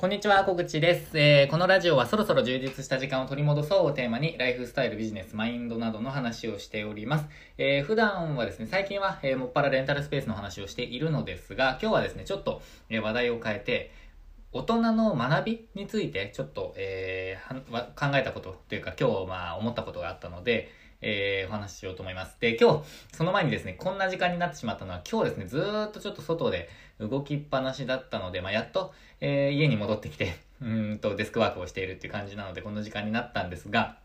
こんにちは、小口です、えー、このラジオはそろそろ充実した時間を取り戻そうをテーマに、ライフスタイル、ビジネス、マインドなどの話をしております。えー、普段はですね、最近は、えー、もっぱらレンタルスペースの話をしているのですが、今日はですね、ちょっと、え、話題を変えて、大人の学びについてちょっと、えー、考えたことというか今日まあ思ったことがあったので、えー、お話ししようと思います。で、今日、その前にですね、こんな時間になってしまったのは、今日ですね、ずーっとちょっと外で動きっぱなしだったので、まあ、やっと、えー、家に戻ってきて、うんと、デスクワークをしているっていう感じなので、この時間になったんですが、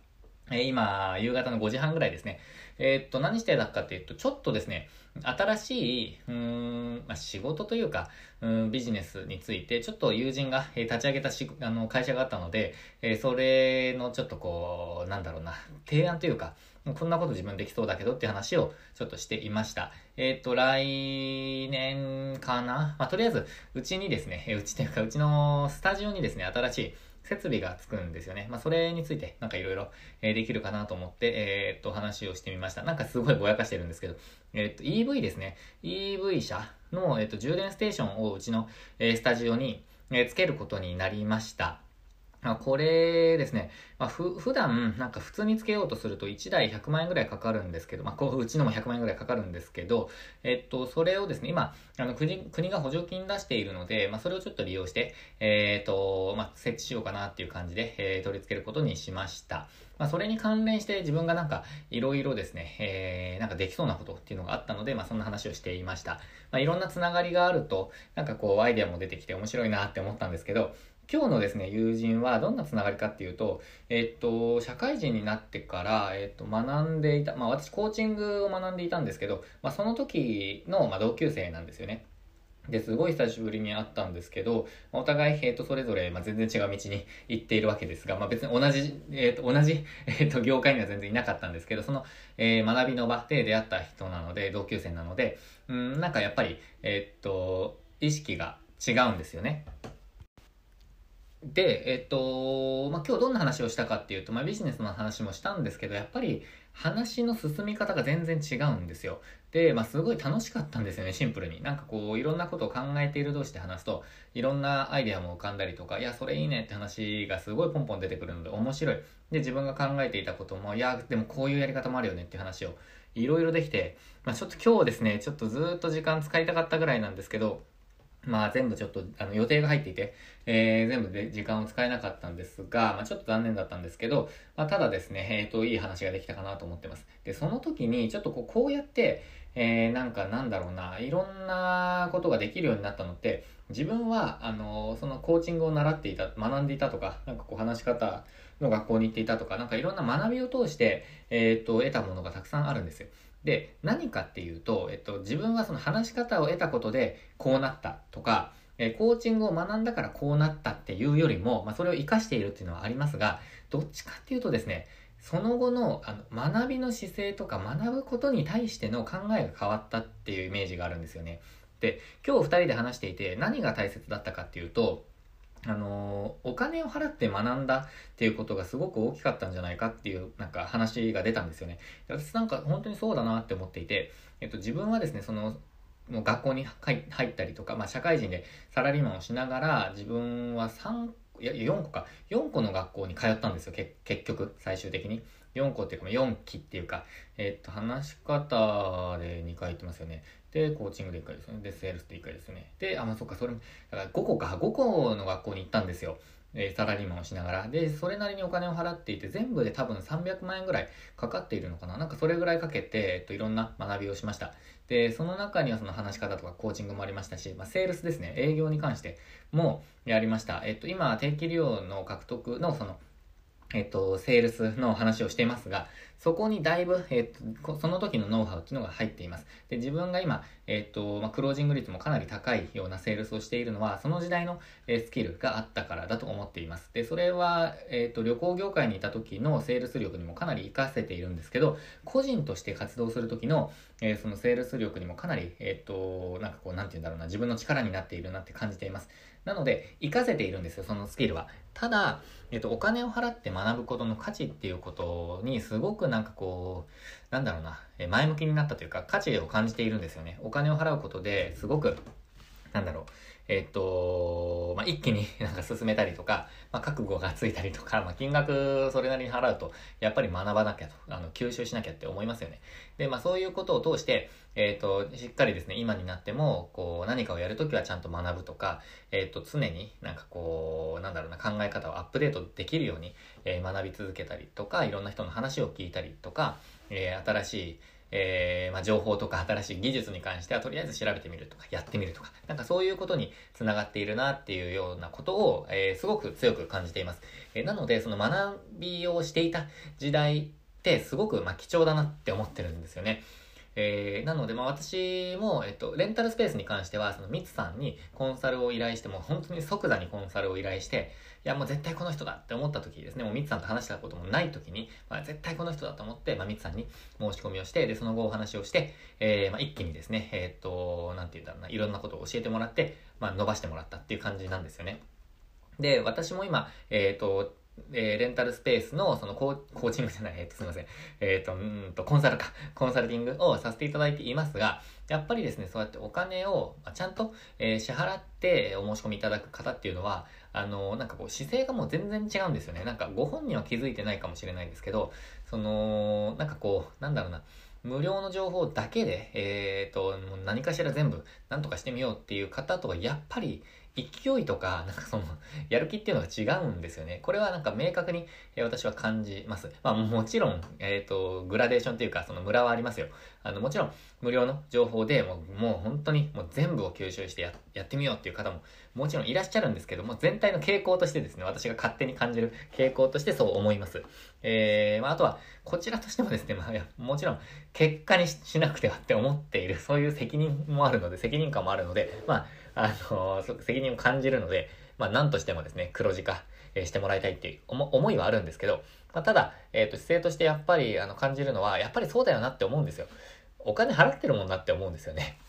え、今、夕方の5時半ぐらいですね。えー、っと、何してたかっていうと、ちょっとですね、新しい、うん、まあ、仕事というか、うん、ビジネスについて、ちょっと友人が、え、立ち上げたしあの会社があったので、えー、それのちょっとこう、なんだろうな、提案というか、こんなこと自分できそうだけどって話をちょっとしていました。えっ、ー、と、来年かな？まあ、とりあえず、うちにですね、うちというか、うちのスタジオにですね、新しい設備がつくんですよね。まあ、それについて、なんかいろいろできるかなと思って、えっ、と、話をしてみました。なんかすごいぼやかしてるんですけど、えっ、と、EV ですね。EV 車の、えっ、と、充電ステーションをうちの、えスタジオに、えつけることになりました。まこれですね、まあ、ふ、普段、なんか普通につけようとすると1台100万円ぐらいかかるんですけど、まあ、こう、うちのも100万円ぐらいかかるんですけど、えっと、それをですね、今、あの、国、国が補助金出しているので、まあ、それをちょっと利用して、えー、っと、まあ、設置しようかなっていう感じで、えー、取り付けることにしました。まあ、それに関連して自分がなんか、いろいろですね、えー、なんかできそうなことっていうのがあったので、まあ、そんな話をしていました。まあ、いろんなつながりがあると、なんかこう、アイデアも出てきて面白いなって思ったんですけど、今日のですね、友人はどんなつながりかっていうと、えっと、社会人になってから、えっと、学んでいた、まあ私コーチングを学んでいたんですけど、まあその時の、まあ、同級生なんですよね。で、すごい久しぶりに会ったんですけど、お互い、えっ、と、それぞれ、まあ、全然違う道に行っているわけですが、まあ、別に同じ、えっ、と、同じ、えっ、と、業界には全然いなかったんですけど、その、えー、学びの場で出会った人なので、同級生なので、うん、なんかやっぱり、えっと、意識が違うんですよね。で、えっと、まあ、今日どんな話をしたかっていうと、まあ、ビジネスの話もしたんですけど、やっぱり話の進み方が全然違うんですよ。で、まあ、すごい楽しかったんですよね、シンプルに。なんかこう、いろんなことを考えている同士で話すと、いろんなアイデアも浮かんだりとか、いや、それいいねって話がすごいポンポン出てくるので面白い。で、自分が考えていたことも、いや、でもこういうやり方もあるよねって話をいろいろできて、まあ、ちょっと今日ですね、ちょっとずっと時間使いたかったぐらいなんですけど、まあ全部ちょっとあの予定が入っていて、えー、全部で時間を使えなかったんですが、まあちょっと残念だったんですけど、まあただですね、えっ、ー、と、いい話ができたかなと思ってます。で、その時にちょっとこうこうやって、えー、なんかなんだろうな、いろんなことができるようになったのって、自分は、あの、そのコーチングを習っていた、学んでいたとか、なんかこう話し方の学校に行っていたとか、なんかいろんな学びを通して、えっ、ー、と、得たものがたくさんあるんですよ。で、何かっていうと、えっと、自分はその話し方を得たことでこうなったとか、えコーチングを学んだからこうなったっていうよりも、まあ、それを活かしているっていうのはありますが、どっちかっていうとですね、その後のあの学びの姿勢とか学ぶことに対しての考えが変わったっていうイメージがあるんですよね。で、今日二人で話していて何が大切だったかっていうと、あのお金を払って学んだっていうことがすごく大きかったんじゃないかっていうなんか話が出たんですよね。私なんか本当にそうだなって思っていて、えっと、自分はですね、そのもう学校に入ったりとか、まあ、社会人でサラリーマンをしながら自分は3いや4個か。4個の学校に通ったんですよ結局最終的に。4個っていうか4期っていうか。えっと話し方で2回行ってますよね。でコーチングで1回ですねでセールスで1回ですねであまあそっかそれだから5個か5個の学校に行ったんですよえサラリーマンをしながら。で、それなりにお金を払っていて、全部で多分300万円ぐらいかかっているのかななんかそれぐらいかけて、えっと、いろんな学びをしました。で、その中にはその話し方とかコーチングもありましたし、まあ、セールスですね、営業に関してもやりました。えっと、今、定期利用の獲得のその、えっと、セールスの話をしていますが、そこにだいぶ、えっと、その時のノウハウっていうのが入っています。で、自分が今、えっと、まあ、クロージング率もかなり高いようなセールスをしているのは、その時代の、えスキルがあったからだと思っています。で、それは、えっと、旅行業界にいた時のセールス力にもかなり活かせているんですけど、個人として活動する時の、えー、そのセールス力にもかなり、えっと、なんかこう、なんて言うんだろうな、自分の力になっているなって感じています。なので、活かせているんですよ、そのスキルは。ただ、えっと、お金を払って学ぶことの価値っていうことに、すごくなんかこう、なんだろうな、前向きになったというか、価値を感じているんですよね。お金を払うことですごく、なんだろう、えっと、まあ、一気に なんか進めたりとか、まあ、覚悟がついたりとか、まあ、金額それなりに払うと、やっぱり学ばなきゃと、あの、吸収しなきゃって思いますよね。で、まあ、そういうことを通して、えっと、しっかりですね、今になっても、こう、何かをやるときはちゃんと学ぶとか、えっと、常になんかこう、なんだろうな、考え方をアップデートできるように、えー、学び続けたりとか、いろんな人の話を聞いたりとか、えー、新しい、えー、まあ、情報とか新しい技術に関してはとりあえず調べてみるとかやってみるとかなんかそういうことにつながっているなっていうようなことを、えー、すごく強く感じています、えー、なのでその学びをしていた時代ってすごくま貴重だなって思ってるんですよね。えー、なので、まあ私も、えっと、レンタルスペースに関しては、そのミツさんにコンサルを依頼して、も本当に即座にコンサルを依頼して、いやもう絶対この人だって思った時ですね、もうミツさんと話したこともない時に、まあ、絶対この人だと思って、まあミツさんに申し込みをして、で、その後お話をして、えー、まあ一気にですね、えー、っと、なんて言うんだろうな、いろんなことを教えてもらって、まあ伸ばしてもらったっていう感じなんですよね。で、私も今、えっ、と、えー、レンタルスペースの、そのコー、コーチングじゃない、えっ、と、すみません。えっ、ー、と、うんと、コンサルか、コンサルティングをさせていただいていますが、やっぱりですね、そうやってお金を、ちゃんと、えー、支払ってお申し込みいただく方っていうのは、あの、なんかこう、姿勢がもう全然違うんですよね。なんか、ご本人は気づいてないかもしれないんですけど、その、なんかこう、なんだろうな、無料の情報だけで、えっ、ー、と、何かしら全部、なんとかしてみようっていう方とは、やっぱり、勢いとか、なんかその、やる気っていうのが違うんですよね。これはなんか明確に、え私は感じます。まあもちろん、えっ、ー、と、グラデーションっていうか、そのムラはありますよ。あの、もちろん、無料の情報でもう、もう本当にもう全部を吸収してややってみようっていう方も、もちろんいらっしゃるんですけども、全体の傾向としてですね、私が勝手に感じる傾向としてそう思います。えー、まああとは、こちらとしてもですね、まあいや、もちろん、結果にしなくてはって思っている、そういう責任もあるので、責任感もあるので、まあ、あの、責任を感じるので、まあ、何としてもですね、黒字化、えしてもらいたいっていう思いはあるんですけど、まあ、ただ、えっ、ー、と、姿勢としてやっぱり、あの、感じるのは、やっぱりそうだよなって思うんですよ。お金払ってるもんなって思うんですよね。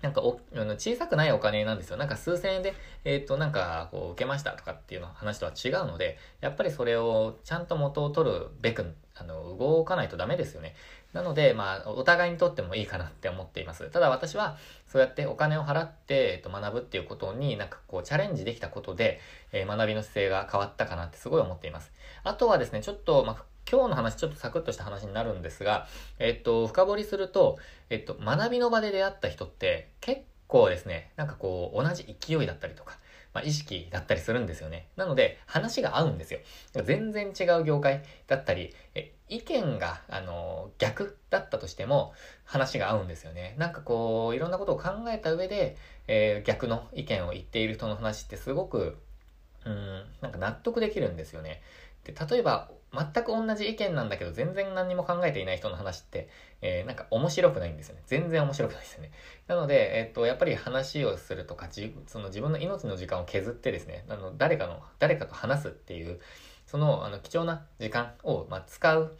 なんかお、あの小さくないお金なんですよ。なんか数千円で、えっ、ー、と、なんか、こう、受けましたとかっていうの話とは違うので、やっぱりそれをちゃんと元を取るべく、あの、動かないとダメですよね。なので、まあ、お互いにとってもいいかなって思っています。ただ私は、そうやってお金を払って、えっと、学ぶっていうことになんかこう、チャレンジできたことで、えー、学びの姿勢が変わったかなってすごい思っています。あとはですね、ちょっと、まあ、今日の話ちょっとサクッとした話になるんですが、えっと、深掘りすると、えっと、学びの場で出会った人って結構ですね、なんかこう、同じ勢いだったりとか、まあ、意識だったりするんですよね。なので、話が合うんですよ。全然違う業界だったり、え意見が、あの、逆だったとしても、話が合うんですよね。なんかこう、いろんなことを考えた上で、えー、逆の意見を言っている人の話ってすごく、うん、なんか納得できるんですよね。で、例えば、全く同じ意見なんだけど、全然何も考えていない人の話って、えー、なんか面白くないんですよね。全然面白くないですよね。なので、えっ、と、やっぱり話をするとか、じその自分の命の時間を削ってですね、あの、誰かの、誰かと話すっていう、その、あの、貴重な時間を、まあ、使う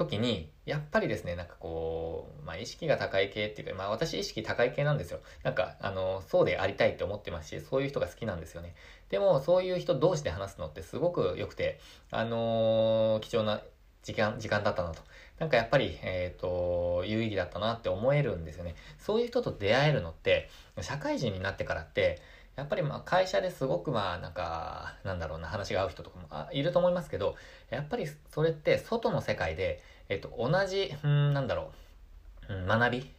時に、やっぱりですね、なんかこう、まあ意識が高い系っていうか、まあ私意識高い系なんですよ。なんか、あの、そうでありたいって思ってますし、そういう人が好きなんですよね。でも、そういう人同士で話すのってすごく良くて、あのー、貴重な時間、時間だったなと。なんかやっぱり、えっ、ー、と、有意義だったなって思えるんですよね。そういう人と出会えるのって、社会人になってからって、やっぱりまあ会社ですごくまあなんか、なんだろうな話が合う人とかもいると思いますけど、やっぱりそれって外の世界で、えっと、同じ、うん、なんだろう、学び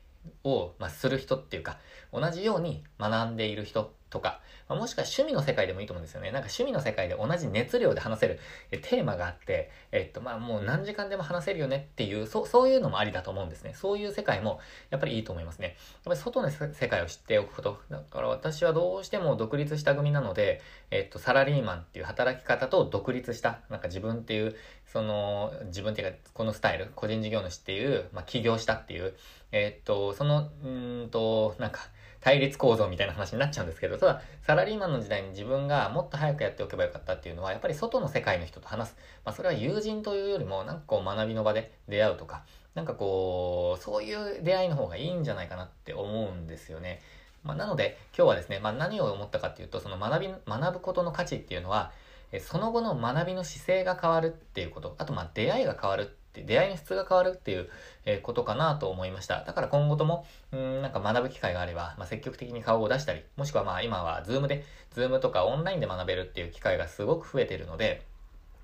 を、ま、する人っていうか、同じように学んでいる人とか、まあ、もしくは趣味の世界でもいいと思うんですよね。なんか趣味の世界で同じ熱量で話せるテーマがあって、えっと、まあもう何時間でも話せるよねっていう、そそういうのもありだと思うんですね。そういう世界もやっぱりいいと思いますね。やっぱり外の世界を知っておくこと。だから私はどうしても独立した組なので、えっと、サラリーマンっていう働き方と独立した、なんか自分っていう、その、自分っていうか、このスタイル、個人事業主っていう、まあ起業したっていう、えっと、その、うんと、なんか、対立構造みたいな話になっちゃうんですけど、ただ、サラリーマンの時代に自分がもっと早くやっておけばよかったっていうのは、やっぱり外の世界の人と話す。まあ、それは友人というよりも、なんかこう学びの場で出会うとか、なんかこう、そういう出会いの方がいいんじゃないかなって思うんですよね。まあ、なので、今日はですね、まあ、何を思ったかっていうと、その学び、学ぶことの価値っていうのは、その後の学びの姿勢が変わるっていうこと、あとまあ出会いが変わるって出会いの質が変わるっていう、ことかなと思いました。だから今後とも、うん、なんか学ぶ機会があれば、まあ、積極的に顔を出したり、もしくはまあ今はズームで、ズームとかオンラインで学べるっていう機会がすごく増えてるので、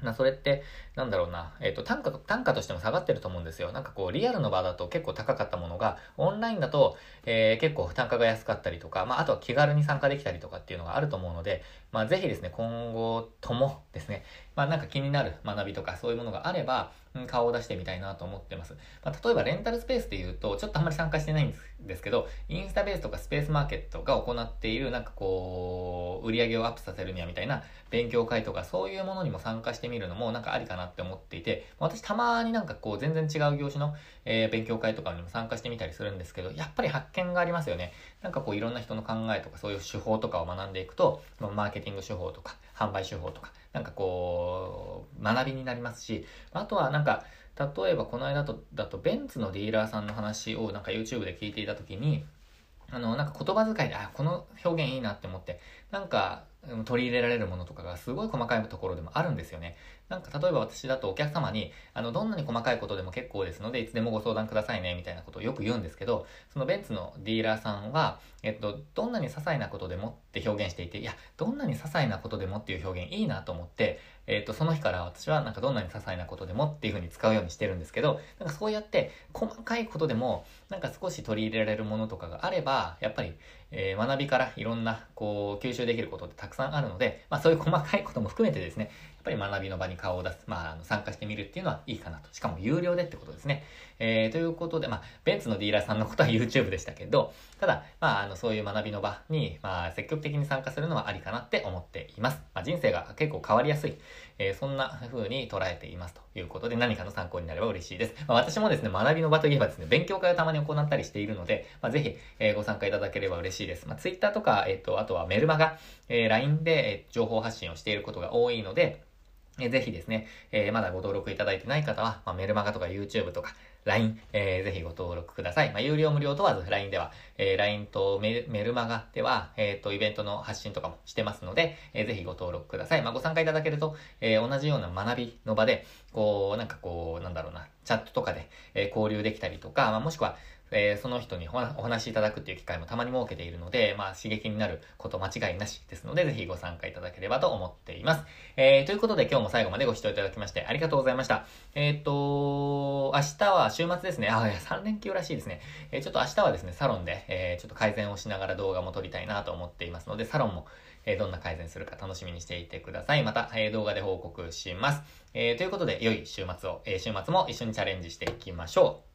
まあ、それって、なんだろうな、えっ、ー、と、単価、単価としても下がってると思うんですよ。なんかこう、リアルの場だと結構高かったものが、オンラインだと、えー、結構単価が安かったりとか、まあ、あとは気軽に参加できたりとかっていうのがあると思うので、まあ、ぜひですね、今後ともですね、まあ、なんか気になる学びとかそういうものがあれば、うん、顔を出してみたいなと思ってます。まあ、例えばレンタルスペースで言うと、ちょっとあんまり参加してないんですけど、インスタベースとかスペースマーケットが行っている、なんかこう、売り上げをアップさせるにはみたいな勉強会とかそういうものにも参加してみるのもなんかありかなって思っていて、私たまになんかこう全然違う業種の、えー、勉強会とかにも参加してみたりするんですけど、やっぱり発見がありますよね。なんかこういろんな人の考えとかそういう手法とかを学んでいくと、マーケティング手法とか販売手法とか、なんかこう、学びになりますし、あとはなんか、例えばこの間とだとベンツのディーラーさんの話をなんか YouTube で聞いていた時に、あの、なんか言葉遣いで、あ、この表現いいなって思って、なんか取り入れられるものとかがすごい細かいところでもあるんですよね。なんか例えば私だとお客様に、あの、どんなに細かいことでも結構ですので、いつでもご相談くださいね、みたいなことをよく言うんですけど、そのベンツのディーラーさんは、えっと、どんなに些細なことでもって表現していて、いや、どんなに些細なことでもっていう表現いいなと思って、えっと、その日から私はなんかどんなに些細なことでもっていう風に使うようにしてるんですけど、なんかそうやって細かいことでも、なんか少し取り入れられるものとかがあれば、やっぱり、えー、学びからいろんな、こう、吸収できることってたくさんあるので、まあそういう細かいことも含めてですね、やっぱり学びの場に顔を出す、まあ、あの参加してみるっていうのはいいかなと。しかも有料でってことですね。えー、ということで、まあ、ベンツのディーラーさんのことは YouTube でしたけど、ただ、まあ、あの、そういう学びの場に、まあ、積極的に参加するのはありかなって思っています。まあ、人生が結構変わりやすい、えー、そんな風に捉えていますということで、何かの参考になれば嬉しいです。まあ、私もですね、学びの場といえばですね、勉強会をたまに行ったりしているので、まあ、ぜひ、えー、ご参加いただければ嬉しいです。まあ、Twitter とか、えっ、と、あとはメルマガ、えー、LINE で、えー、情報発信をしていることが多いので、えぜひですね、えー、まだご登録いただいてない方は、まあ、メルマガとか YouTube とか LINE、えー、ぜひご登録ください。まあ、有料無料問わず LINE では、えー、LINE とメルマガでは、えっ、ー、と、イベントの発信とかもしてますので、えー、ぜひご登録ください。まあ、ご参加いただけると、えー、同じような学びの場で、こう、なんかこう、なんだろうな、チャットとかで、えー、交流できたりとか、まあ、もしくは、えー、その人にお話しいただくっていう機会もたまに設けているので、まあ、刺激になること間違いなしですので、ぜひご参加いただければと思っています。えー、ということで今日も最後までご視聴いただきましてありがとうございました。えっ、と、明日は週末ですね。あ、いや、3連休らしいですね。えー、ちょっと明日はですね、サロンで、え、ちょっと改善をしながら動画も撮りたいなと思っていますので、サロンも、え、どんな改善するか楽しみにしていてください。また、え、動画で報告します。え、ということで、良い週末を、え、週末も一緒にチャレンジしていきましょう。